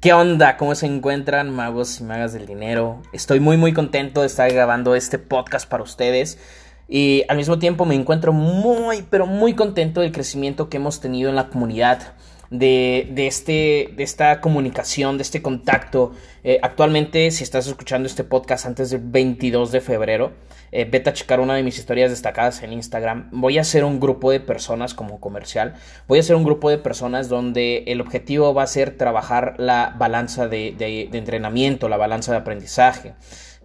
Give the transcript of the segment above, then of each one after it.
¿Qué onda? ¿Cómo se encuentran magos y magas del dinero? Estoy muy muy contento de estar grabando este podcast para ustedes y al mismo tiempo me encuentro muy pero muy contento del crecimiento que hemos tenido en la comunidad. De, de, este, de esta comunicación, de este contacto. Eh, actualmente, si estás escuchando este podcast antes del 22 de febrero, eh, vete a checar una de mis historias destacadas en Instagram. Voy a hacer un grupo de personas como comercial. Voy a hacer un grupo de personas donde el objetivo va a ser trabajar la balanza de, de, entrenamiento, la balanza de aprendizaje.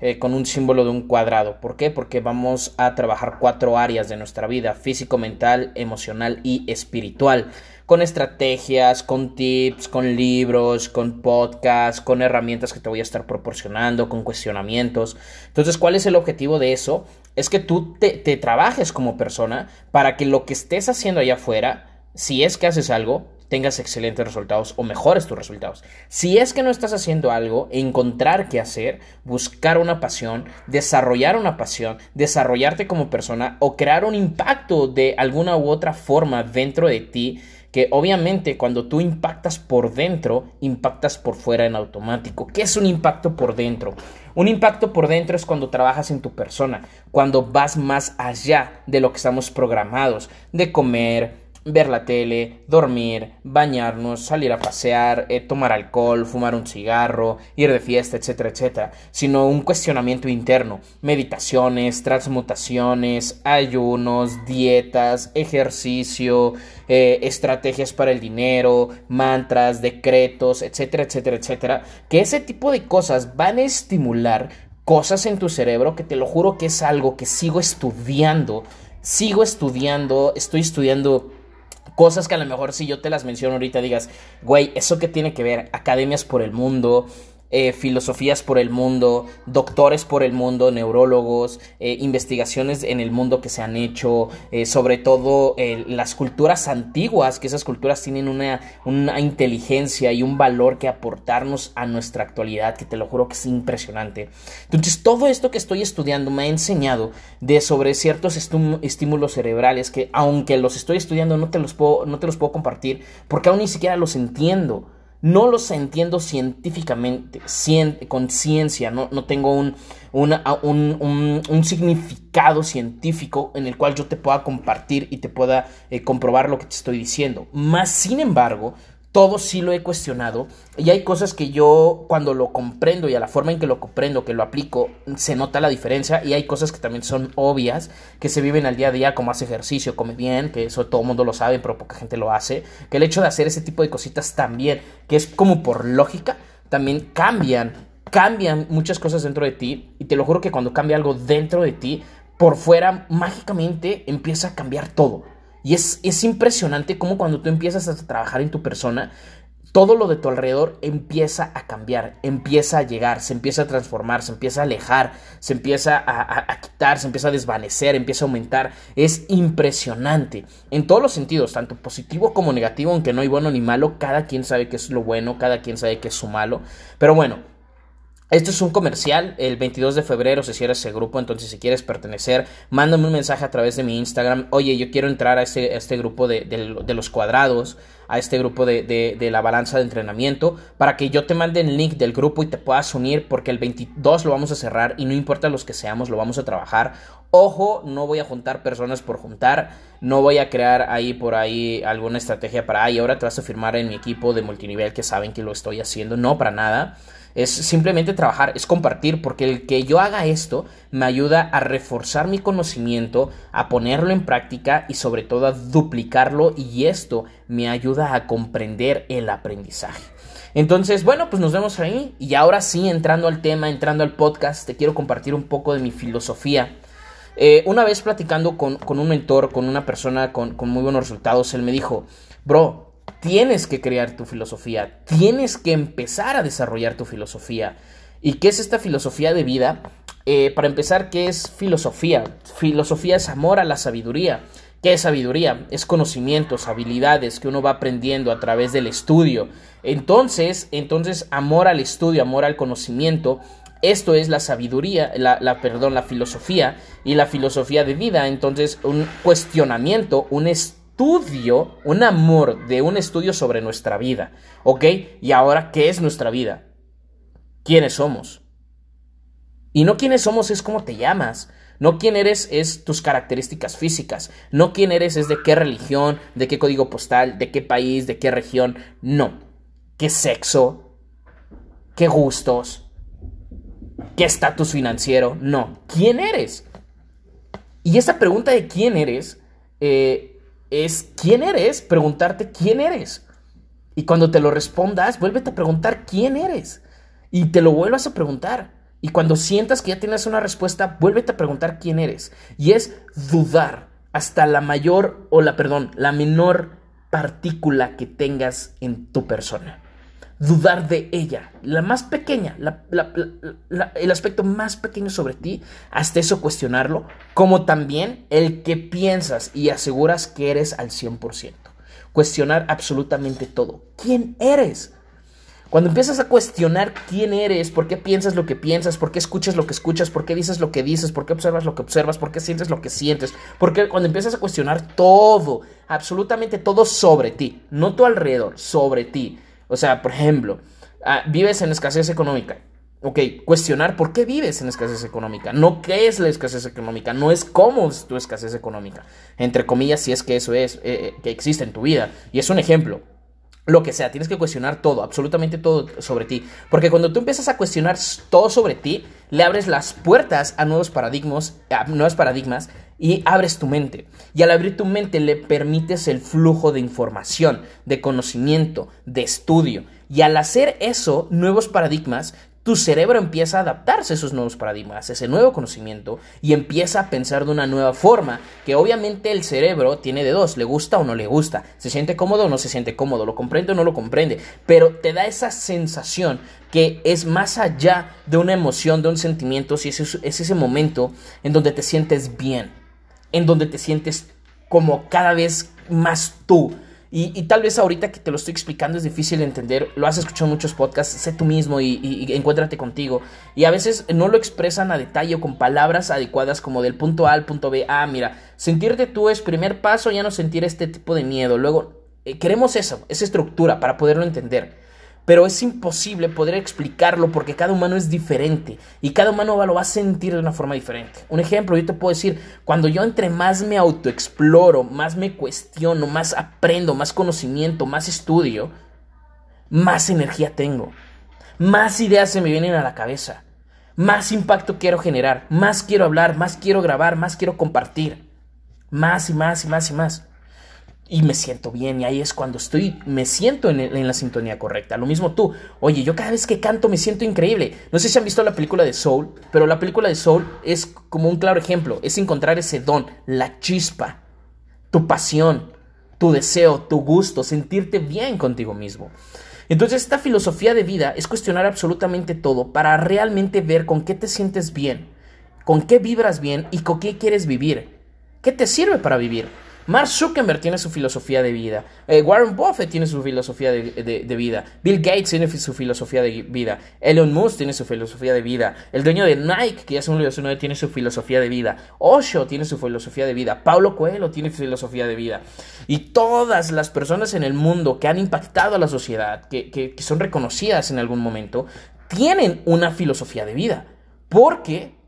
Eh, con un símbolo de un cuadrado. ¿Por qué? Porque vamos a trabajar cuatro áreas de nuestra vida, físico, mental, emocional y espiritual con estrategias, con tips, con libros, con podcasts, con herramientas que te voy a estar proporcionando, con cuestionamientos. Entonces, ¿cuál es el objetivo de eso? Es que tú te, trabajes como persona para que lo que estés haciendo allá afuera, si es que haces algo, tengas excelentes resultados o mejores tus resultados. Si es que no estás haciendo algo, encontrar qué hacer, buscar una pasión, desarrollar una pasión, desarrollarte como persona o crear un impacto de alguna u otra forma dentro de ti que obviamente cuando tú impactas por dentro, impactas por fuera en automático. ¿Qué es un impacto por dentro? Un impacto por dentro es cuando trabajas en tu persona, cuando vas más allá de lo que estamos programados, de comer, ver la tele, dormir, bañarnos, salir a pasear, eh, tomar alcohol, fumar un cigarro, ir de fiesta, etcétera, etcétera, sino un cuestionamiento interno, meditaciones, transmutaciones, ayunos, dietas, ejercicio, eh, estrategias para el dinero, mantras, decretos, etcétera, etcétera, etcétera, que ese tipo de cosas van a estimular cosas en tu cerebro que te lo juro que es algo que sigo estudiando, sigo estudiando, estoy estudiando Cosas que a lo mejor si yo te las menciono ahorita digas, güey, ¿eso qué tiene que ver? Academias por el mundo, eh, filosofías por el mundo, doctores por el mundo, neurólogos, eh, investigaciones en el mundo que se han hecho, eh, sobre todo las culturas antiguas, que esas culturas tienen una, una inteligencia y un valor que aportarnos a nuestra actualidad, que te lo juro que es impresionante. Entonces, todo esto que estoy estudiando me ha enseñado de sobre ciertos estímulos cerebrales que, aunque los estoy estudiando, no te los puedo, no te los puedo compartir porque aún ni siquiera los entiendo no los entiendo científicamente, con ciencia, no, no tengo un, un, significado científico en el cual yo te pueda compartir y te pueda eh, comprobar lo que te estoy diciendo. Más sin embargo, todo sí lo he cuestionado. Y hay cosas que yo cuando lo comprendo y a la forma en que lo comprendo, que lo aplico, se nota la diferencia. Y hay cosas que también son obvias, que se viven al día a día, como hace ejercicio, come bien, que eso todo el mundo lo sabe, pero poca gente lo hace, que el hecho de hacer ese tipo de cositas también, que es como por lógica, también cambian, cambian muchas cosas dentro de ti. Y te lo juro que cuando cambia algo dentro de ti, por fuera mágicamente empieza a cambiar todo. Y es, es impresionante cómo cuando tú empiezas a trabajar en tu persona, todo lo de tu alrededor empieza a cambiar, empieza a llegar, se empieza a transformar, se empieza a alejar, se empieza a, quitar, se empieza a desvanecer, empieza a aumentar. Es impresionante en todos los sentidos, tanto positivo como negativo, aunque no hay bueno ni malo, cada quien sabe qué es lo bueno, cada quien sabe qué es su malo. Pero bueno, esto es un comercial, el 22 de febrero se cierra ese grupo, entonces si quieres pertenecer, mándame un mensaje a través de mi Instagram, oye, yo quiero entrar a este, este grupo de, los cuadrados, a este grupo de, la balanza de entrenamiento, para que yo te mande el link del grupo y te puedas unir, porque el 22 lo vamos a cerrar y no importa los que seamos, lo vamos a trabajar. Ojo, no voy a juntar personas por juntar, no voy a crear ahí por ahí alguna estrategia para, ay, ahora te vas a firmar en mi equipo de multinivel que saben que lo estoy haciendo, no, para nada es simplemente trabajar, es compartir, porque el que yo haga esto me ayuda a reforzar mi conocimiento, a ponerlo en práctica y sobre todo a duplicarlo y esto me ayuda a comprender el aprendizaje. Entonces, bueno, pues nos vemos ahí y ahora sí, entrando al tema, entrando al podcast, te quiero compartir un poco de mi filosofía. Eh, una vez platicando con, un mentor, con una persona con, con muy buenos resultados, él me dijo, bro, tienes que crear tu filosofía, tienes que empezar a desarrollar tu filosofía. ¿Y qué es esta filosofía de vida? Eh, para empezar, ¿qué es filosofía? Filosofía es amor a la sabiduría. ¿Qué es sabiduría? Es conocimientos, habilidades que uno va aprendiendo a través del estudio. Entonces, entonces, amor al estudio, amor al conocimiento, esto es la sabiduría, la, perdón, la filosofía y la filosofía de vida. Entonces, un cuestionamiento, un estudio estudio, un amor de un estudio sobre nuestra vida. ¿Ok? Y ahora, ¿qué es nuestra vida? ¿Quiénes somos? Y no quiénes somos es cómo te llamas. No quién eres es tus características físicas. No quién eres es de qué religión, de qué código postal, de qué país, de qué región. No. ¿Qué sexo? ¿Qué gustos? ¿Qué estatus financiero? No. ¿Quién eres? Y esa pregunta de quién eres eh, es quién eres, preguntarte quién eres. Y cuando te lo respondas, vuélvete a preguntar quién eres. Y te lo vuelvas a preguntar. Y cuando sientas que ya tienes una respuesta, vuélvete a preguntar quién eres. Y es dudar hasta la mayor o la, perdón, la menor partícula que tengas en tu persona dudar de ella, la más pequeña, el aspecto más pequeño sobre ti, hasta eso cuestionarlo, como también el que piensas y aseguras que eres al 100%. Cuestionar absolutamente todo. ¿Quién eres? Cuando empiezas a cuestionar quién eres, por qué piensas lo que piensas, por qué escuchas lo que escuchas, por qué dices lo que dices, por qué observas lo que observas, por qué sientes lo que sientes, porque cuando empiezas a cuestionar todo, absolutamente todo sobre ti, no tu alrededor, sobre ti, o sea, por ejemplo, ah, vives en escasez económica. Ok, cuestionar por qué vives en escasez económica. No qué es la escasez económica, no es cómo es tu escasez económica. Entre comillas, si es que eso es, eh, eh, que existe en tu vida. Y es un ejemplo. Lo que sea, tienes que cuestionar todo, absolutamente todo sobre ti. Porque cuando tú empiezas a cuestionar todo sobre ti, le abres las puertas a nuevos paradigmas, a nuevos paradigmas y abres tu mente. Y al abrir tu mente le permites el flujo de información, de conocimiento, de estudio. Y al hacer eso, nuevos paradigmas, tu cerebro empieza a adaptarse a esos nuevos paradigmas, a ese nuevo conocimiento y empieza a pensar de una nueva forma, que obviamente el cerebro tiene de dos, le gusta o no le gusta, se siente cómodo o no se siente cómodo, lo comprende o no lo comprende, pero te da esa sensación que es más allá de una emoción, de un sentimiento, si es, es ese momento en donde te sientes bien en donde te sientes como cada vez más tú. Y, tal vez ahorita que te lo estoy explicando es difícil de entender, lo has escuchado en muchos podcasts, sé tú mismo y, y, encuéntrate contigo. Y a veces no lo expresan a detalle o con palabras adecuadas como del punto A al punto B. Ah, mira, sentirte tú es primer paso, ya no sentir este tipo de miedo. Luego, eh, queremos eso, esa estructura para poderlo entender pero es imposible poder explicarlo porque cada humano es diferente y cada humano lo va a sentir de una forma diferente. Un ejemplo, yo te puedo decir, cuando yo entre más me autoexploro, más me cuestiono, más aprendo, más conocimiento, más estudio, más energía tengo, más ideas se me vienen a la cabeza, más impacto quiero generar, más quiero hablar, más quiero grabar, más quiero compartir, más y más y más y más y me siento bien y ahí es cuando estoy, me siento en, la sintonía correcta. Lo mismo tú, oye, yo cada vez que canto me siento increíble. No sé si han visto la película de Soul, pero la película de Soul es como un claro ejemplo, es encontrar ese don, la chispa, tu pasión, tu deseo, tu gusto, sentirte bien contigo mismo. Entonces esta filosofía de vida es cuestionar absolutamente todo para realmente ver con qué te sientes bien, con qué vibras bien y con qué quieres vivir. ¿Qué te sirve para vivir? Mark Zuckerberg tiene su filosofía de vida. Eh, Warren Buffett tiene su filosofía de, vida. Bill Gates tiene su filosofía de vida. Elon Musk tiene su filosofía de vida. El dueño de Nike, que ya se me olvidó tiene su filosofía de vida. Osho tiene su filosofía de vida. Paulo Coelho tiene filosofía de vida. Y todas las personas en el mundo que han impactado a la sociedad, que, que son reconocidas en algún momento, tienen una filosofía de vida. Porque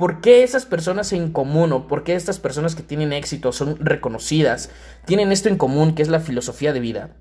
¿Por qué esas personas en común o por qué estas personas que tienen éxito son reconocidas, tienen esto en común que es la filosofía de vida?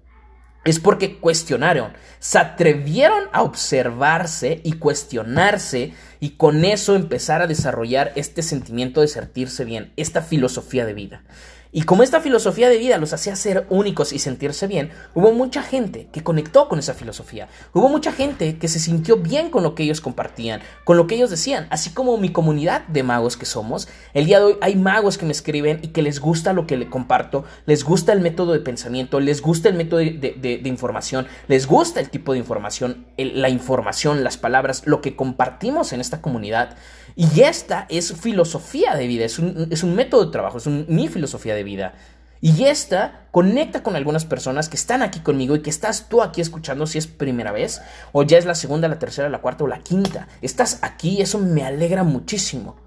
Es porque cuestionaron, se atrevieron a observarse y cuestionarse y con eso empezar a desarrollar este sentimiento de sentirse bien, esta filosofía de vida. Y como esta filosofía de vida los hacía ser únicos y sentirse bien, hubo mucha gente que conectó con esa filosofía. Hubo mucha gente que se sintió bien con lo que ellos compartían, con lo que ellos decían. Así como mi comunidad de magos que somos, el día de hoy hay magos que me escriben y que les gusta lo que le comparto, les gusta el método de pensamiento, les gusta el método de, información, les gusta el tipo de información, la información, las palabras, lo que compartimos en esta comunidad. Y esta es filosofía de vida, es un, es un método de trabajo, es mi filosofía de vida. Y esta conecta con algunas personas que están aquí conmigo y que estás tú aquí escuchando si es primera vez, o ya es la segunda, la tercera, la cuarta o la quinta. Estás aquí y eso me alegra muchísimo.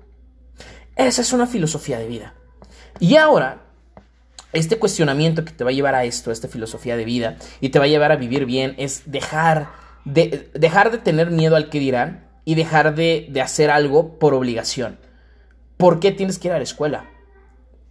Esa es una filosofía de vida. Y ahora, este cuestionamiento que te va a llevar a esto, a esta filosofía de vida, y te va a llevar a vivir bien, es dejar de, dejar de tener miedo al que dirán y dejar de, de hacer algo por obligación. ¿Por qué tienes que ir a la escuela?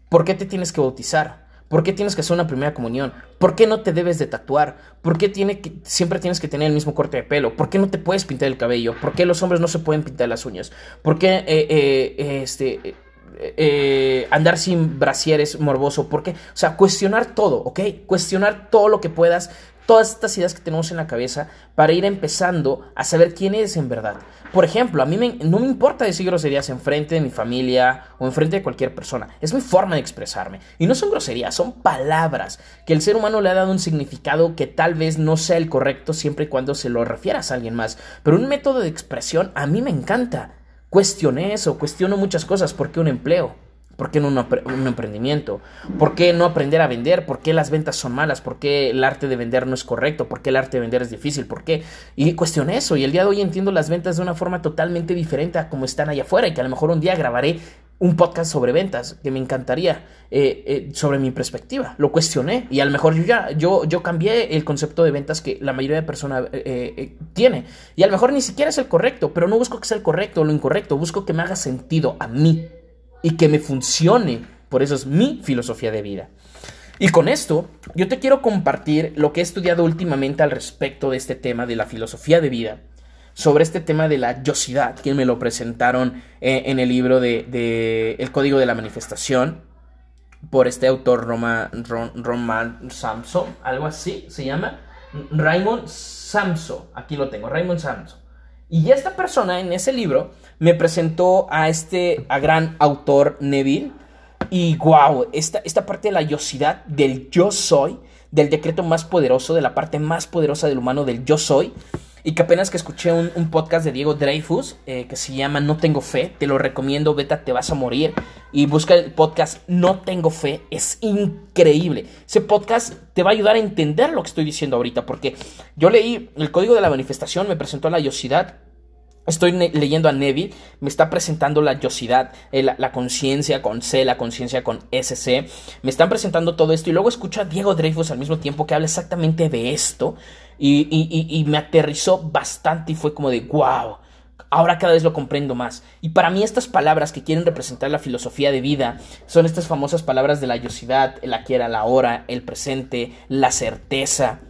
¿Por qué te tienes que bautizar? ¿Por qué tienes que hacer una primera comunión? ¿Por qué no te debes de tatuar? ¿Por qué tiene que, siempre tienes que tener el mismo corte de pelo? ¿Por qué no te puedes pintar el cabello? ¿Por qué los hombres no se pueden pintar las uñas? ¿Por qué eh, eh, este, eh, andar sin brasieres morboso? ¿Por qué? O sea, cuestionar todo, ¿ok? Cuestionar todo lo que puedas todas estas ideas que tenemos en la cabeza para ir empezando a saber quién eres en verdad. Por ejemplo, a mí no me importa decir groserías en frente de mi familia o en frente de cualquier persona. Es mi forma de expresarme. Y no son groserías, son palabras que el ser humano le ha dado un significado que tal vez no sea el correcto siempre y cuando se lo refieras a alguien más. Pero un método de expresión a mí me encanta. Cuestioné eso, cuestiono muchas cosas. ¿Por qué un empleo? ¿Por qué no un, emprendimiento? ¿Por qué no aprender a vender? ¿Por qué las ventas son malas? ¿Por qué el arte de vender no es correcto? ¿Por qué el arte de vender es difícil? ¿Por qué? Y cuestioné eso. Y el día de hoy entiendo las ventas de una forma totalmente diferente a como están allá afuera. Y que a lo mejor un día grabaré un podcast sobre ventas que me encantaría eh, eh, sobre mi perspectiva. Lo cuestioné y a lo mejor yo ya yo, yo cambié el concepto de ventas que la mayoría de personas eh, tiene. Y a lo mejor ni siquiera es el correcto, pero no busco que sea el correcto o lo incorrecto, busco que me haga sentido a mí y que me funcione. Por eso es mi filosofía de vida. Y con esto, yo te quiero compartir lo que he estudiado últimamente al respecto de este tema de la filosofía de vida, sobre este tema de la yosidad, que me lo presentaron eh, en el libro de, El Código de la Manifestación, por este autor Roma, Roman Samso, algo así se llama, Raymond Samso, aquí lo tengo, Raymond Samso. Y esta persona en ese libro me presentó a este a gran autor Neville. Y wow, esta, esta parte de la yosidad, del yo soy, del decreto más poderoso, de la parte más poderosa del humano, del yo soy. Y que apenas que escuché un, podcast de Diego Dreyfus eh, que se llama No Tengo Fe, te lo recomiendo, beta, te vas a morir. Y busca el podcast No Tengo Fe, es increíble. Ese podcast te va a ayudar a entender lo que estoy diciendo ahorita, porque yo leí el código de la manifestación, me presentó la yosidad, Estoy leyendo a Neville, me está presentando la yosidad, eh, la, conciencia con C, la conciencia con SC. Me están presentando todo esto y luego escucho a Diego Dreyfus al mismo tiempo que habla exactamente de esto y, y me aterrizó bastante y fue como de wow. Ahora cada vez lo comprendo más. Y para mí estas palabras que quieren representar la filosofía de vida son estas famosas palabras de la yosidad, el aquí era la hora, el presente, la certeza,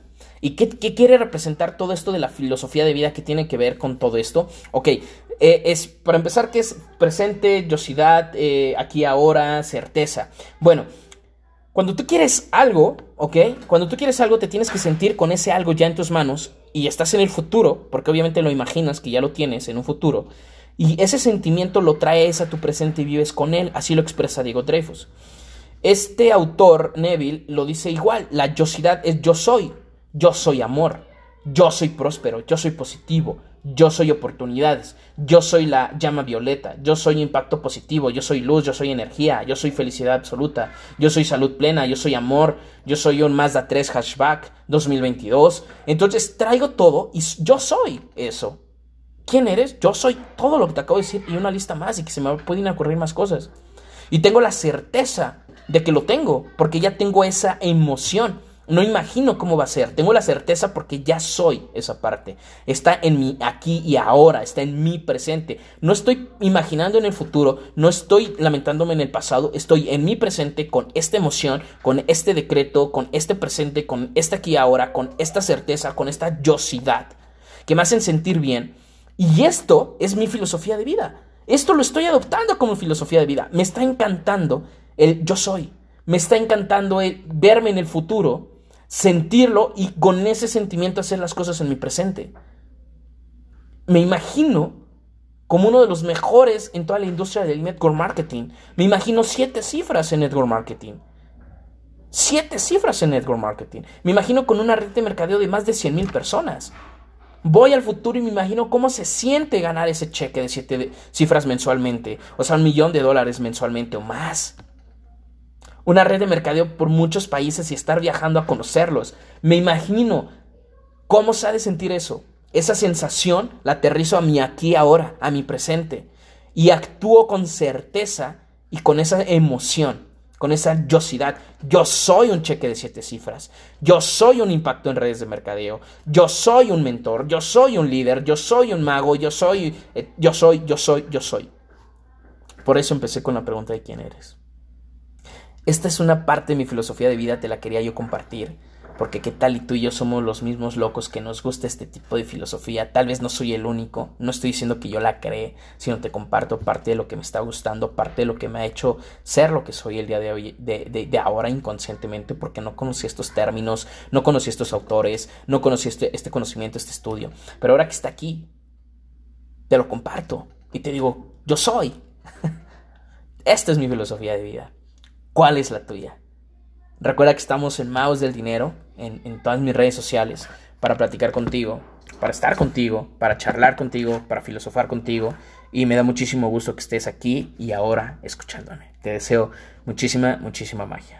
¿Y qué, quiere representar todo esto de la filosofía de vida que tiene que ver con todo esto? Ok, eh, es para empezar, ¿qué es presente, yosidad, eh, aquí ahora, certeza? Bueno, cuando tú quieres algo, ¿ok? Cuando tú quieres algo, te tienes que sentir con ese algo ya en tus manos y estás en el futuro, porque obviamente lo imaginas que ya lo tienes en un futuro, y ese sentimiento lo traes a tu presente y vives con él, así lo expresa Diego Dreyfus. Este autor, Neville, lo dice igual, la yosidad es yo soy, yo soy amor, yo soy próspero, yo soy positivo, yo soy oportunidades, yo soy la llama violeta, yo soy impacto positivo, yo soy luz, yo soy energía, yo soy felicidad absoluta, yo soy salud plena, yo soy amor, yo soy un Mazda 3 hatchback 2022. Entonces traigo todo y yo soy eso. ¿Quién eres? Yo soy todo lo que te acabo de decir y una lista más y que se me pueden ocurrir más cosas. Y tengo la certeza de que lo tengo porque ya tengo esa emoción. No imagino cómo va a ser. Tengo la certeza porque ya soy esa parte. Está en mi aquí y ahora, está en mi presente. No estoy imaginando en el futuro, no estoy lamentándome en el pasado, estoy en mi presente con esta emoción, con este decreto, con este presente, con este aquí y ahora, con esta certeza, con esta yosidad que me hacen sentir bien. Y esto es mi filosofía de vida. Esto lo estoy adoptando como filosofía de vida. Me está encantando el yo soy. Me está encantando el verme en el futuro sentirlo y con ese sentimiento hacer las cosas en mi presente. Me imagino como uno de los mejores en toda la industria del network marketing. Me imagino siete cifras en network marketing. Siete cifras en network marketing. Me imagino con una red de mercadeo de más de 100 mil personas. Voy al futuro y me imagino cómo se siente ganar ese cheque de siete cifras mensualmente. O sea, un millón de dólares mensualmente o más una red de mercadeo por muchos países y estar viajando a conocerlos. Me imagino cómo se ha de sentir eso. Esa sensación la aterrizo a mi aquí ahora, a mi presente, y actúo con certeza y con esa emoción. con esa yosidad. Yo soy un cheque de siete cifras. Yo soy un impacto en redes de mercadeo. Yo soy un mentor. Yo soy un líder. Yo soy un mago. Yo soy, eh, yo soy, yo soy, yo soy. Por eso empecé con la pregunta de quién eres. Esta es una parte de mi filosofía de vida, te la quería yo compartir porque qué tal y tú y yo somos los mismos locos que nos gusta este tipo de filosofía. Tal vez no soy el único, no estoy diciendo que yo la cree, sino te comparto parte de lo que me está gustando, parte de lo que me ha hecho ser lo que soy el día de hoy, de, de, ahora inconscientemente, porque no conocí estos términos, no conocí estos autores, no conocí este, este conocimiento, este estudio. Pero ahora que está aquí, te lo comparto y te digo, yo soy. Esta es mi filosofía de vida. ¿Cuál es la tuya? Recuerda que estamos en Mouse del Dinero, en, todas mis redes sociales, para platicar contigo, para estar contigo, para charlar contigo, para filosofar contigo. Y me da muchísimo gusto que estés aquí y ahora escuchándome. Te deseo muchísima, muchísima magia.